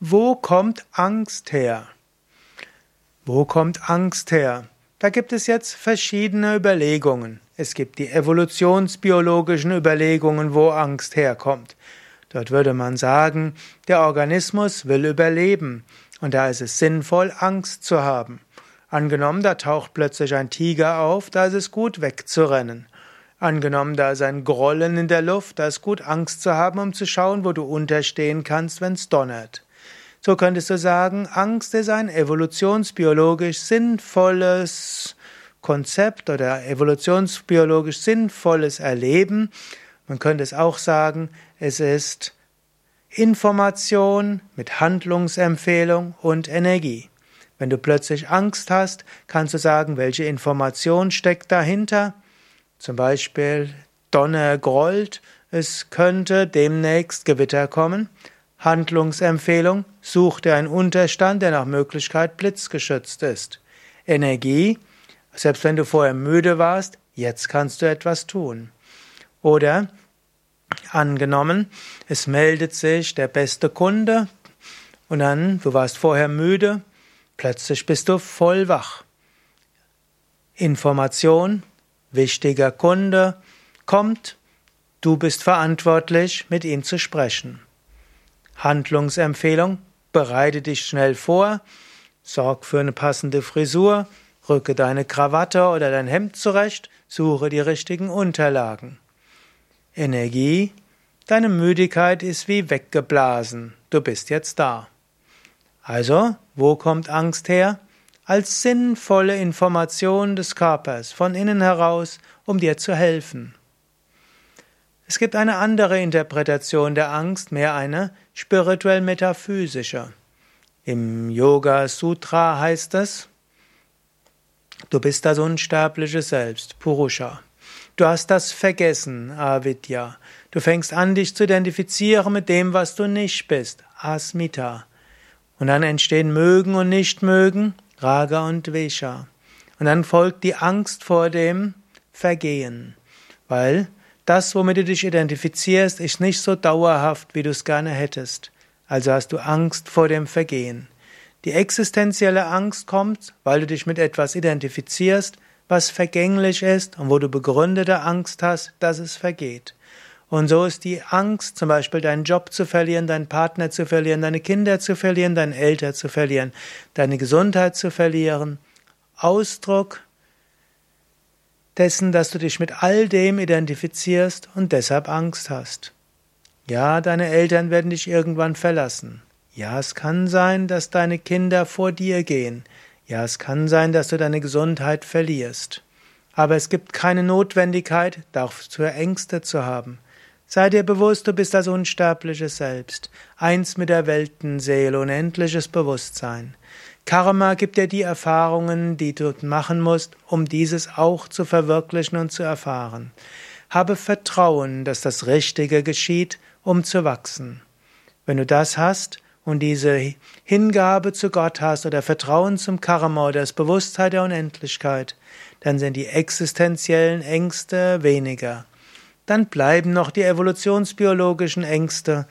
Wo kommt Angst her? Wo kommt Angst her? Da gibt es jetzt verschiedene Überlegungen. Es gibt die evolutionsbiologischen Überlegungen, wo Angst herkommt. Dort würde man sagen, der Organismus will überleben und da ist es sinnvoll, Angst zu haben. Angenommen, da taucht plötzlich ein Tiger auf, da ist es gut wegzurennen. Angenommen, da ist ein Grollen in der Luft, da ist gut Angst zu haben, um zu schauen, wo du unterstehen kannst, wenn's donnert. So könntest du sagen, Angst ist ein evolutionsbiologisch sinnvolles Konzept oder evolutionsbiologisch sinnvolles Erleben. Man könnte es auch sagen, es ist Information mit Handlungsempfehlung und Energie. Wenn du plötzlich Angst hast, kannst du sagen, welche Information steckt dahinter. Zum Beispiel Donner grollt, es könnte demnächst Gewitter kommen. Handlungsempfehlung, such dir einen Unterstand, der nach Möglichkeit blitzgeschützt ist. Energie, selbst wenn du vorher müde warst, jetzt kannst du etwas tun. Oder angenommen, es meldet sich der beste Kunde und dann, du warst vorher müde, plötzlich bist du voll wach. Information, wichtiger Kunde, kommt, du bist verantwortlich, mit ihm zu sprechen. Handlungsempfehlung: Bereite dich schnell vor, sorg für eine passende Frisur, rücke deine Krawatte oder dein Hemd zurecht, suche die richtigen Unterlagen. Energie: Deine Müdigkeit ist wie weggeblasen, du bist jetzt da. Also, wo kommt Angst her? Als sinnvolle Information des Körpers von innen heraus, um dir zu helfen. Es gibt eine andere Interpretation der Angst, mehr eine spirituell-metaphysische. Im Yoga Sutra heißt es, du bist das unsterbliche Selbst, Purusha. Du hast das Vergessen, Avidya. Du fängst an, dich zu identifizieren mit dem, was du nicht bist, Asmita. Und dann entstehen Mögen und Nichtmögen, Raga und Vesha. Und dann folgt die Angst vor dem Vergehen, weil das, womit du dich identifizierst, ist nicht so dauerhaft, wie du es gerne hättest. Also hast du Angst vor dem Vergehen. Die existenzielle Angst kommt, weil du dich mit etwas identifizierst, was vergänglich ist und wo du begründete Angst hast, dass es vergeht. Und so ist die Angst, zum Beispiel deinen Job zu verlieren, deinen Partner zu verlieren, deine Kinder zu verlieren, deine Eltern zu verlieren, deine Gesundheit zu verlieren, Ausdruck dessen, dass du dich mit all dem identifizierst und deshalb Angst hast. Ja, deine Eltern werden dich irgendwann verlassen. Ja, es kann sein, dass deine Kinder vor dir gehen. Ja, es kann sein, dass du deine Gesundheit verlierst. Aber es gibt keine Notwendigkeit, dafür Ängste zu haben. Sei dir bewusst, du bist das unsterbliche Selbst, eins mit der Weltenseele, unendliches Bewusstsein. Karma gibt dir die Erfahrungen, die du machen musst, um dieses auch zu verwirklichen und zu erfahren. Habe Vertrauen, dass das Richtige geschieht, um zu wachsen. Wenn du das hast und diese Hingabe zu Gott hast oder Vertrauen zum Karma oder das Bewusstheit der Unendlichkeit, dann sind die existenziellen Ängste weniger. Dann bleiben noch die evolutionsbiologischen Ängste,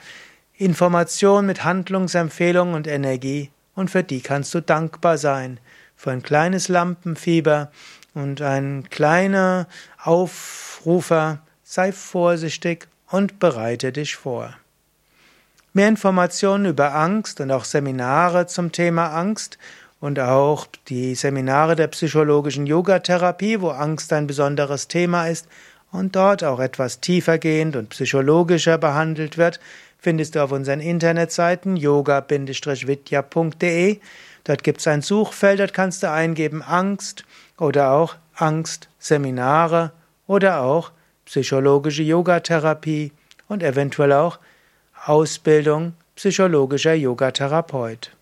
Information mit Handlungsempfehlung und Energie und für die kannst du dankbar sein. Für ein kleines Lampenfieber und ein kleiner Aufrufer, sei vorsichtig und bereite dich vor. Mehr Informationen über Angst und auch Seminare zum Thema Angst und auch die Seminare der psychologischen Yogatherapie, wo Angst ein besonderes Thema ist und dort auch etwas tiefergehend und psychologischer behandelt wird, findest du auf unseren Internetseiten yoga-vidya.de. Dort gibt es ein Suchfeld, dort kannst du eingeben Angst oder auch Angstseminare oder auch psychologische Yogatherapie und eventuell auch Ausbildung psychologischer Yogatherapeut.